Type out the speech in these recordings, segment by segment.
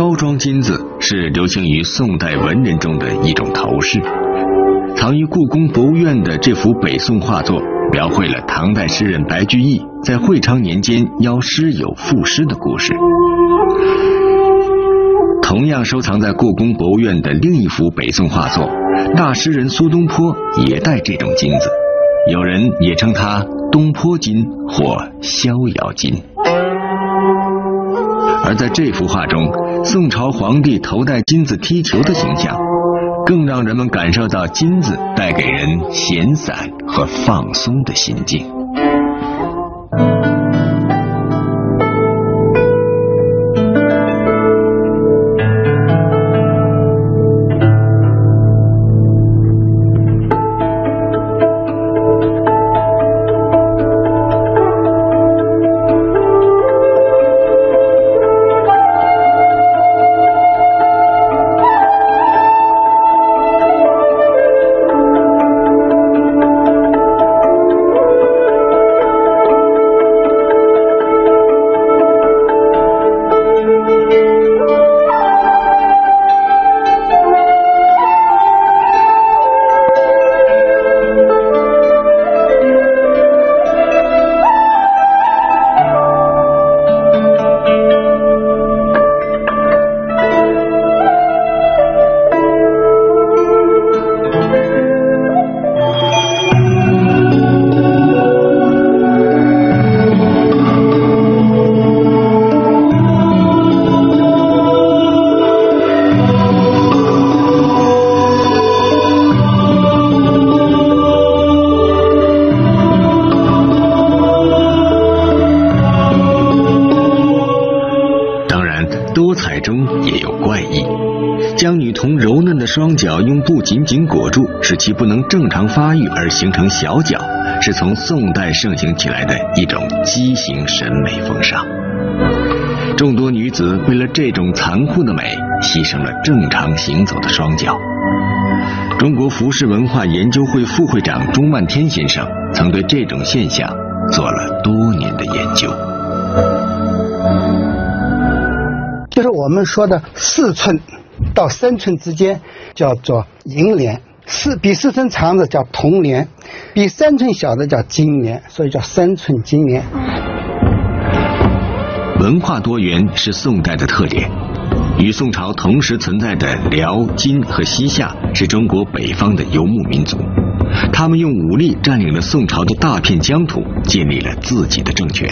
高庄金子是流行于宋代文人中的一种头饰。藏于故宫博物院的这幅北宋画作，描绘了唐代诗人白居易在会昌年间邀诗友赋诗的故事。同样收藏在故宫博物院的另一幅北宋画作，大诗人苏东坡也戴这种金子，有人也称它东坡金或逍遥金。而在这幅画中，宋朝皇帝头戴金子踢球的形象，更让人们感受到金子带给人闲散和放松的心境。使其不能正常发育而形成小脚，是从宋代盛行起来的一种畸形审美风尚。众多女子为了这种残酷的美，牺牲了正常行走的双脚。中国服饰文化研究会副会长钟万天先生曾对这种现象做了多年的研究。就是我们说的四寸到三寸之间。叫做银莲，四比四寸长的叫铜莲，比三寸小的叫金莲，所以叫三寸金莲。文化多元是宋代的特点，与宋朝同时存在的辽、金和西夏是中国北方的游牧民族，他们用武力占领了宋朝的大片疆土，建立了自己的政权。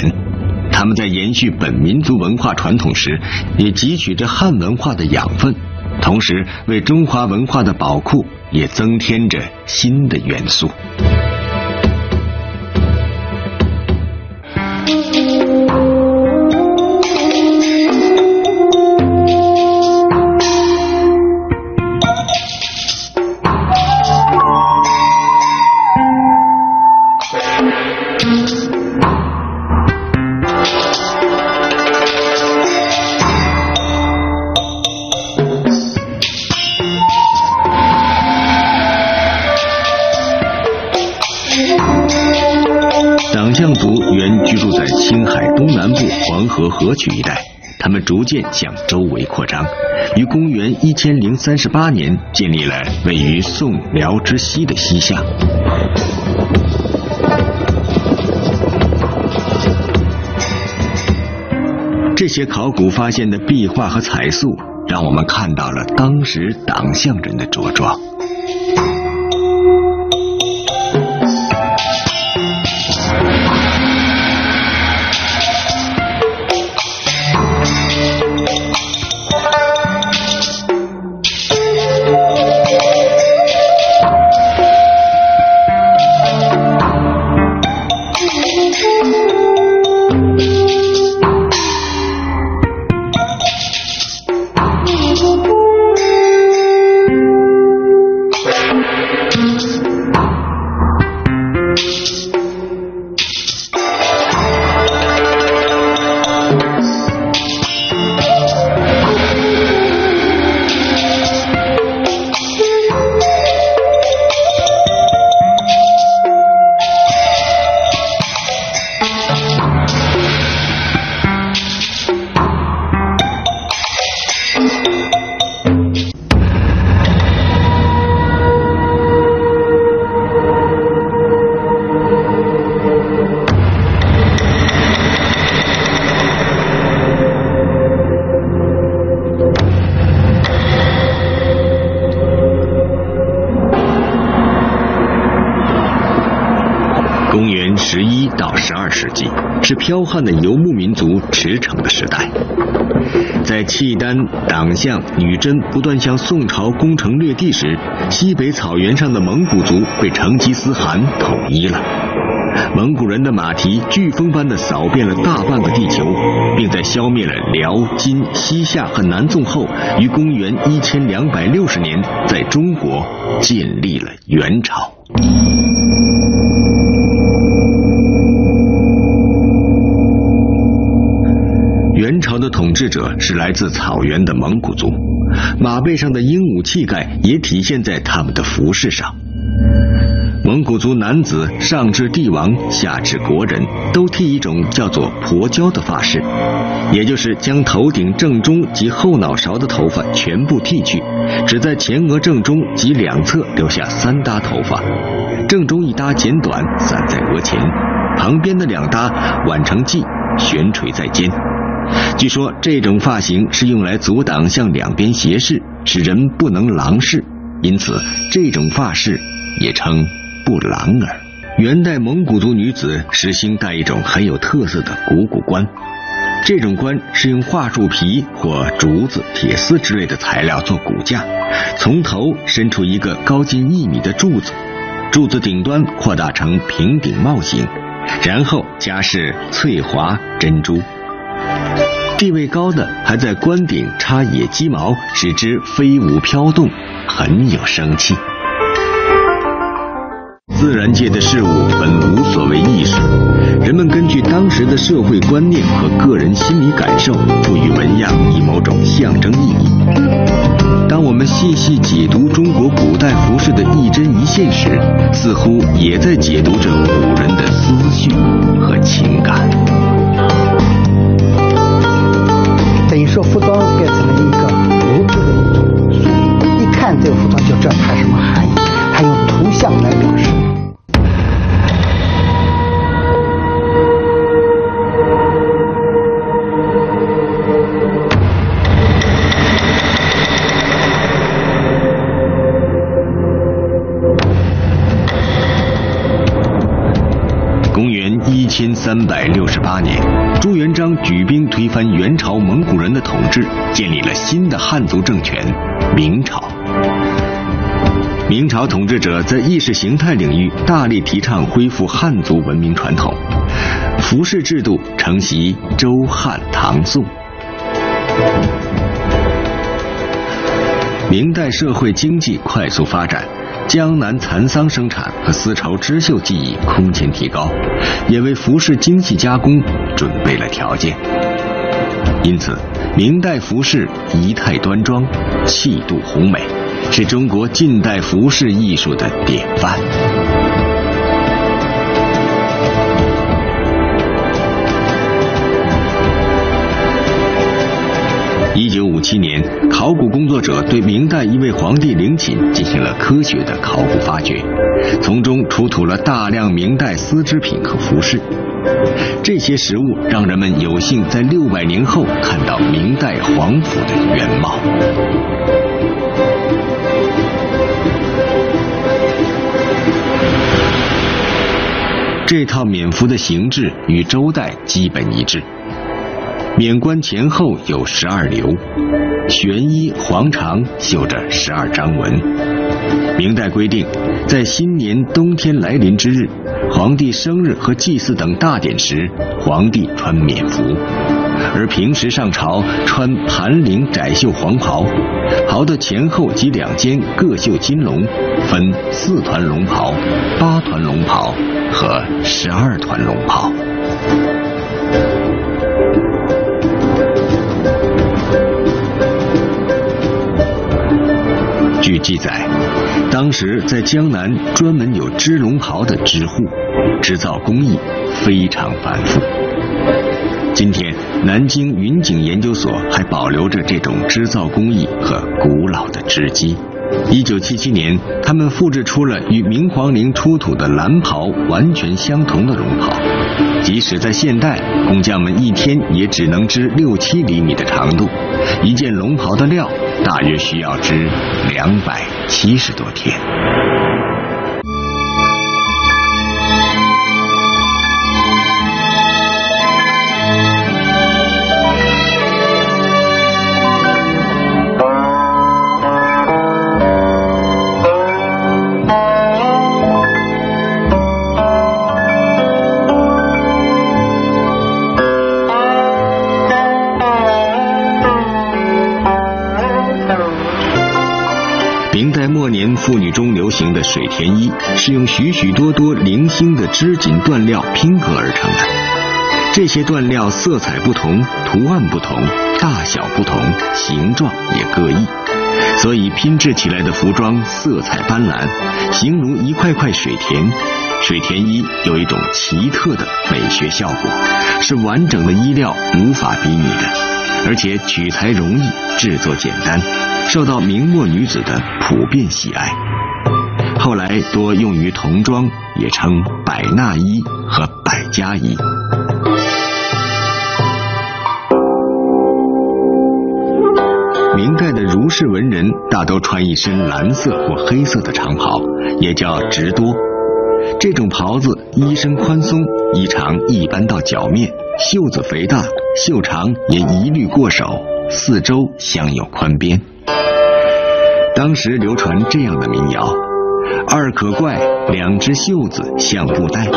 他们在延续本民族文化传统时，也汲取着汉文化的养分。同时，为中华文化的宝库也增添着新的元素。河曲一带，他们逐渐向周围扩张，于公元一千零三十八年建立了位于宋辽之西的西夏。这些考古发现的壁画和彩塑，让我们看到了当时党项人的着装。是剽悍的游牧民族驰骋的时代，在契丹、党项、女真不断向宋朝攻城略地时，西北草原上的蒙古族被成吉思汗统一了。蒙古人的马蹄飓风般的扫遍了大半个地球，并在消灭了辽、金、西夏和南宋后，于公元一千两百六十年在中国建立了元朝。元朝的统治者是来自草原的蒙古族，马背上的英武气概也体现在他们的服饰上。蒙古族男子上至帝王，下至国人，都剃一种叫做婆娇的发饰，也就是将头顶正中及后脑勺的头发全部剃去，只在前额正中及两侧留下三搭头发，正中一搭剪短散在额前，旁边的两搭挽成髻悬垂在肩。据说这种发型是用来阻挡向两边斜视，使人不能狼视，因此这种发饰也称不狼耳。元代蒙古族女子实行戴一种很有特色的股骨冠，这种冠是用桦树皮或竹子、铁丝之类的材料做骨架，从头伸出一个高近一米的柱子，柱子顶端扩大成平顶帽形，然后加饰翠华珍珠。地位高的还在冠顶插野鸡毛，使之飞舞飘动，很有生气。自然界的事物本无所谓艺术，人们根据当时的社会观念和个人心理感受，赋予纹样以某种象征意义。当我们细细解读中国古代服饰的一针一线时，似乎也在解读着古人的思绪和在意识形态领域大力提倡恢复汉族文明传统，服饰制度承袭周汉唐宋。明代社会经济快速发展。江南蚕桑生产和丝绸织绣技艺空前提高，也为服饰精细加工准备了条件。因此，明代服饰仪态端庄，气度宏美，是中国近代服饰艺术的典范。一九五七年，考古工作者对明代一位皇帝陵寝进行了科学的考古发掘，从中出土了大量明代丝织品和服饰。这些实物让人们有幸在六百年后看到明代皇府的原貌。这套冕服的形制与周代基本一致。冕冠前后有十二流，玄衣黄长，绣着十二章纹。明代规定，在新年冬天来临之日、皇帝生日和祭祀等大典时，皇帝穿冕服；而平时上朝穿盘领窄袖黄袍，袍的前后及两肩各绣金龙，分四团龙袍、八团龙袍和十二团龙袍。据记载，当时在江南专门有织龙袍的织户，织造工艺非常繁复。今天，南京云锦研究所还保留着这种织造工艺和古老的织机。一九七七年，他们复制出了与明皇陵出土的蓝袍完全相同的龙袍。即使在现代，工匠们一天也只能织六七厘米的长度，一件龙袍的料大约需要织两百七十多天。田衣是用许许多多零星的织锦缎料拼合而成的，这些缎料色彩不同，图案不同，大小不同，形状也各异，所以拼制起来的服装色彩斑斓，形如一块块水田。水田衣有一种奇特的美学效果，是完整的衣料无法比拟的，而且取材容易，制作简单。受到明末女子的普遍喜爱，后来多用于童装，也称百纳衣和百家衣。明代的儒士文人大都穿一身蓝色或黑色的长袍，也叫直多。这种袍子衣身宽松，衣长一般到脚面，袖子肥大，袖长也一律过手，四周镶有宽边。当时流传这样的民谣：“二可怪，两只袖子像布袋。”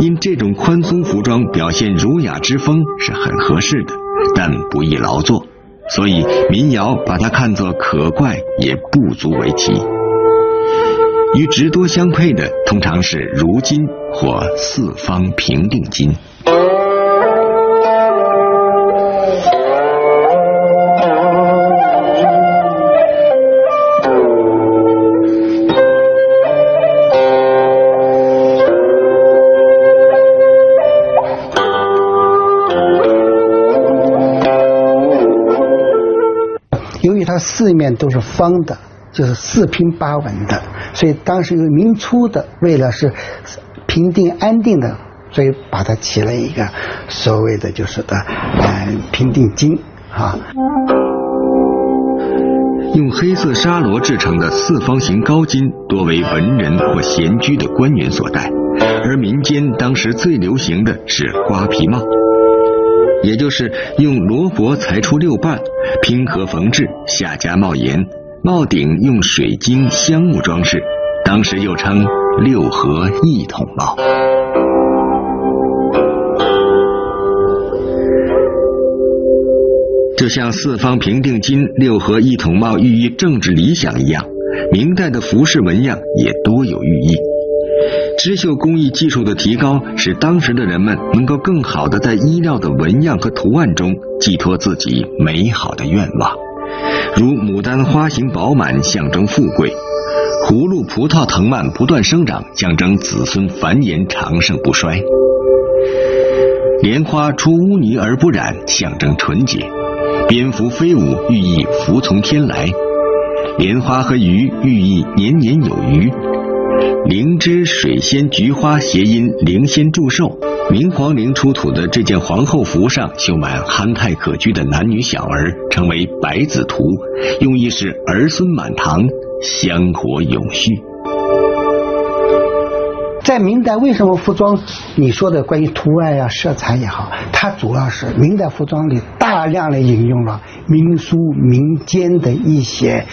因这种宽松服装表现儒雅之风是很合适的，但不易劳作，所以民谣把它看作可怪也不足为奇。与直多相配的通常是如金或四方平定金。由于它四面都是方的，就是四平八稳的，所以当时有明初的，为了是平定安定的，所以把它起了一个所谓的就是的嗯平定金啊。用黑色纱罗制成的四方形高巾，多为文人或闲居的官员所戴，而民间当时最流行的是瓜皮帽。也就是用罗帛裁出六瓣，拼合缝制，下加帽檐，帽顶用水晶香木装饰，当时又称六合一统帽。就像四方平定金、六合一统帽寓意政治理想一样，明代的服饰纹样也多有寓意。织绣工艺技术的提高，使当时的人们能够更好的在衣料的纹样和图案中寄托自己美好的愿望。如牡丹花型饱满，象征富贵；葫芦葡萄藤蔓不断生长，象征子孙繁衍长盛不衰；莲花出污泥而不染，象征纯洁；蝙蝠飞舞，寓意福从天来；莲花和鱼，寓意年年有余。灵芝、水仙、菊花谐音灵仙祝寿。明皇陵出土的这件皇后服上绣满憨态可掬的男女小儿，称为百子图，用意是儿孙满堂，香火永续。在明代，为什么服装你说的关于图案呀、色彩也好，它主要是明代服装里大量的引用了民俗民间的一些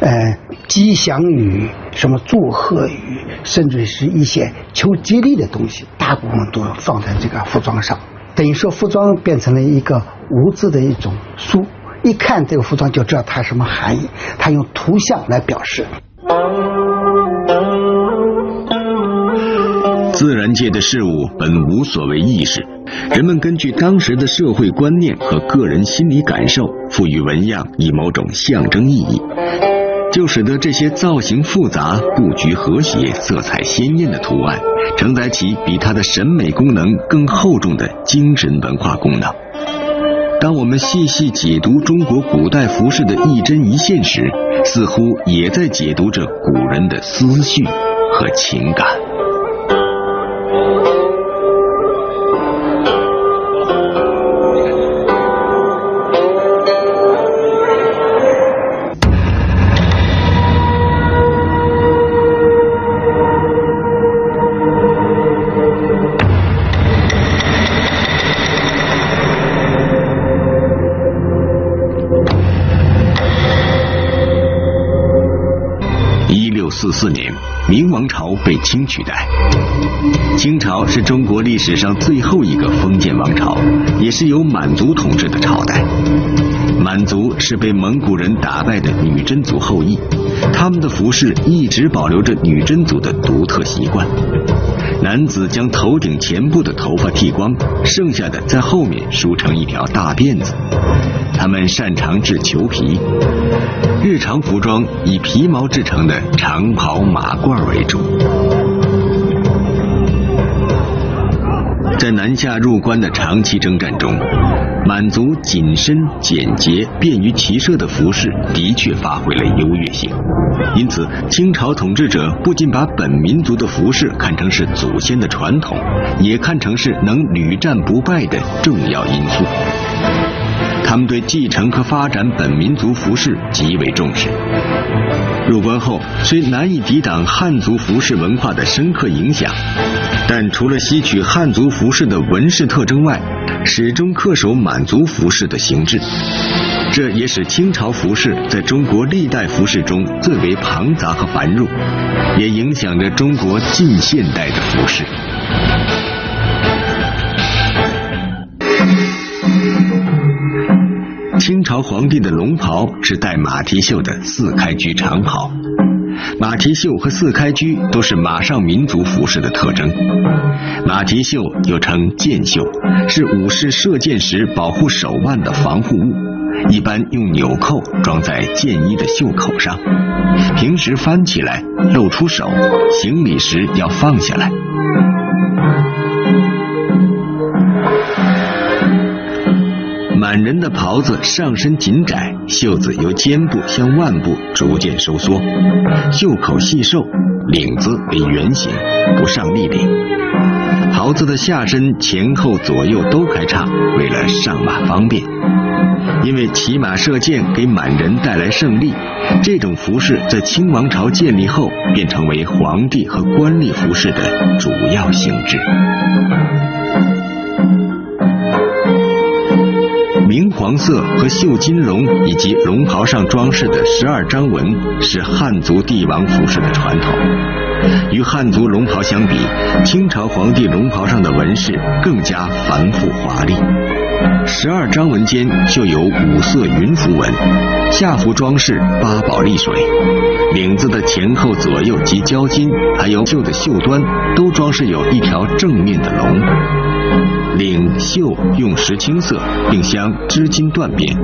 呃吉祥语、什么祝贺语，甚至是一些求吉利的东西，大部分都放在这个服装上。等于说，服装变成了一个无字的一种书，一看这个服装就知道它什么含义，它用图像来表示。自然界的事物本无所谓意识，人们根据当时的社会观念和个人心理感受，赋予纹样以某种象征意义。就使得这些造型复杂、布局和谐、色彩鲜艳的图案，承载起比它的审美功能更厚重的精神文化功能。当我们细细解读中国古代服饰的一针一线时，似乎也在解读着古人的思绪和情感。一六四四年，明王朝被清取代。清朝是中国历史上最后一个封建王朝，也是由满族统治的朝代。满族是被蒙古人打败的女真族后裔，他们的服饰一直保留着女真族的独特习惯。男子将头顶前部的头发剃光，剩下的在后面梳成一条大辫子。他们擅长制裘皮，日常服装以皮毛制成的长袍、马褂为主。在南下入关的长期征战中，满足紧身、简洁、便于骑射的服饰的确发挥了优越性。因此，清朝统治者不仅把本民族的服饰看成是祖先的传统，也看成是能屡战不败的重要因素。他们对继承和发展本民族服饰极为重视。入关后，虽难以抵挡汉族服饰文化的深刻影响，但除了吸取汉族服饰的纹饰特征外，始终恪守满族服饰的形制。这也使清朝服饰在中国历代服饰中最为庞杂和繁缛，也影响着中国近现代的服饰。清朝皇帝的龙袍是带马蹄袖的四开居长袍，马蹄袖和四开居都是马上民族服饰的特征。马蹄袖又称箭袖，是武士射箭时保护手腕的防护物，一般用纽扣装在箭衣的袖口上，平时翻起来露出手，行礼时要放下来。满人的袍子上身紧窄，袖子由肩部向腕部逐渐收缩，袖口细瘦，领子为圆形，不上立领。袍子的下身前后左右都开叉，为了上马方便。因为骑马射箭给满人带来胜利，这种服饰在清王朝建立后便成为皇帝和官吏服饰的主要性质。明黄色和绣金龙以及龙袍上装饰的十二章纹是汉族帝王服饰的传统。与汉族龙袍相比，清朝皇帝龙袍上的纹饰更加繁复华丽。十二章纹间绣有五色云浮纹，下服装饰八宝丽水，领子的前后左右及交襟，还有绣的袖端，都装饰有一条正面的龙。领袖用石青色，并镶织金缎边。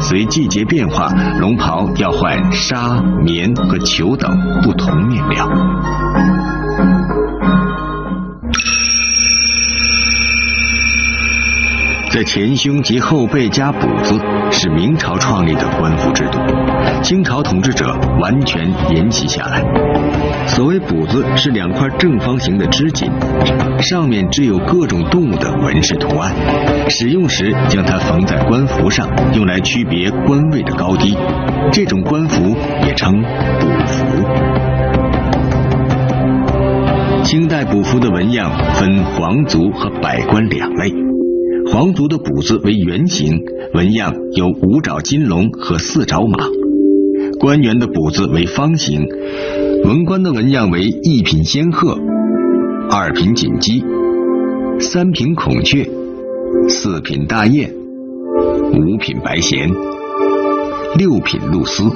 随季节变化，龙袍要换纱、棉和裘等不同面料。在前胸及后背加补子，是明朝创立的官服制度，清朝统治者完全沿袭下来。所谓补子，是两块正方形的织锦，上面织有各种动物的纹饰图案。使用时将它缝在官服上，用来区别官位的高低。这种官服也称补服。清代补服的纹样分皇族和百官两类。皇族的补子为圆形，纹样有五爪金龙和四爪马；官员的补子为方形，文官的纹样为一品仙鹤、二品锦鸡、三品孔雀、四品大雁、五品白衔、六品鹭鸶；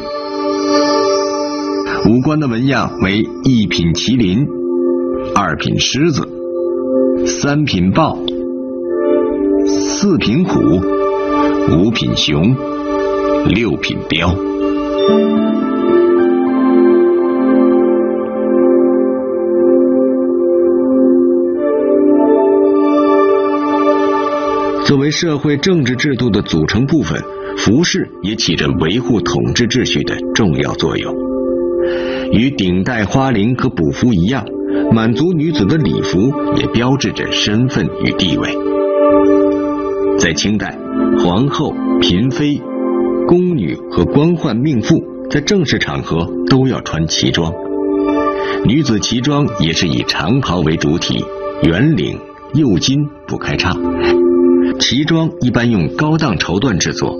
武官的纹样为一品麒麟、二品狮子、三品豹。四品虎，五品熊，六品彪。作为社会政治制度的组成部分，服饰也起着维护统治秩序的重要作用。与顶戴花翎和补服一样，满族女子的礼服也标志着身份与地位。在清代，皇后、嫔妃、宫女和官宦命妇在正式场合都要穿旗装。女子旗装也是以长袍为主体，圆领、右襟不开叉。旗装一般用高档绸缎制作，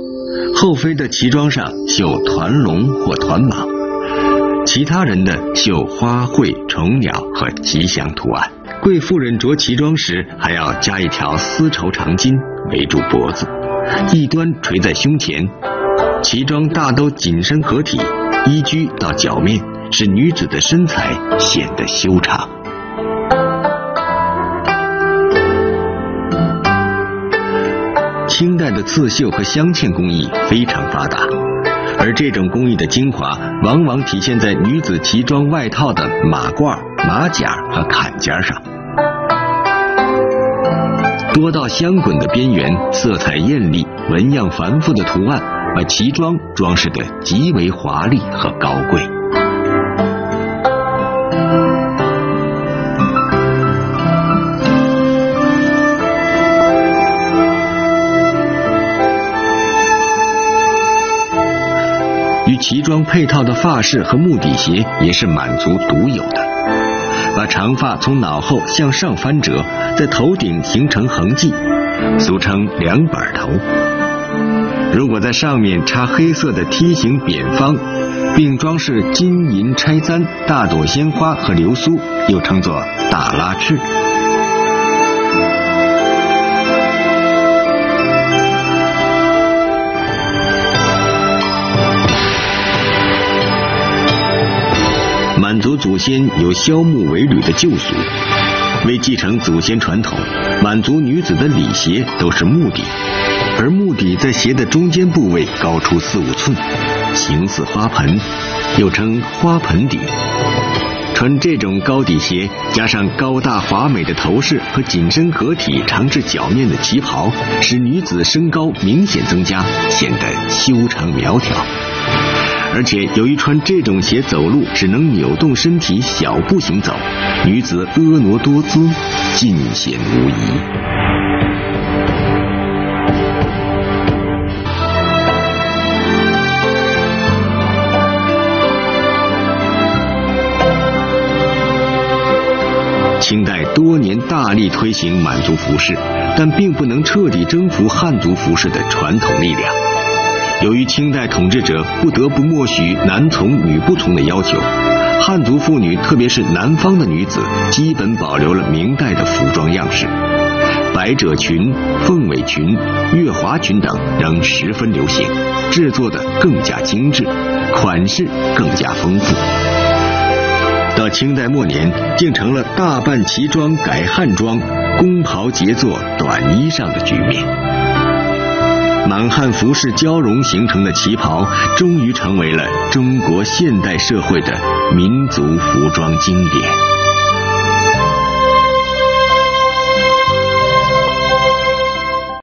后妃的旗装上绣团龙或团蟒，其他人的绣花卉、虫鸟和吉祥图案。贵妇人着旗装时，还要加一条丝绸长巾围住脖子，一端垂在胸前。旗装大都紧身合体，衣居到脚面。使女子的身材显得修长。清代的刺绣和镶嵌工艺非常发达，而这种工艺的精华往往体现在女子旗装外套的马褂、马甲和坎肩上。多道香滚的边缘，色彩艳丽、纹样繁复的图案，把旗装装饰得极为华丽和高贵。与旗装配套的发饰和木底鞋也是满族独有的，把长发从脑后向上翻折，在头顶形成痕迹，俗称两板头。如果在上面插黑色的梯形扁方，并装饰金银钗簪、大朵鲜花和流苏，又称作大拉翅。族祖先有削木为履的旧俗，为继承祖先传统，满族女子的礼鞋都是木底，而木底在鞋的中间部位高出四五寸，形似花盆，又称花盆底。穿这种高底鞋，加上高大华美的头饰和紧身合体、长至脚面的旗袍，使女子身高明显增加，显得修长苗条。而且由于穿这种鞋走路只能扭动身体小步行走，女子婀娜多姿，尽显无疑。清代多年大力推行满族服饰，但并不能彻底征服汉族服饰的传统力量。由于清代统治者不得不默许男从女不从的要求，汉族妇女，特别是南方的女子，基本保留了明代的服装样式。百褶裙、凤尾裙、月华裙等仍十分流行，制作的更加精致，款式更加丰富。到清代末年，竟成了大半旗装改汉装、宫袍结作短衣裳的局面。满汉服饰交融形成的旗袍，终于成为了中国现代社会的民族服装经典。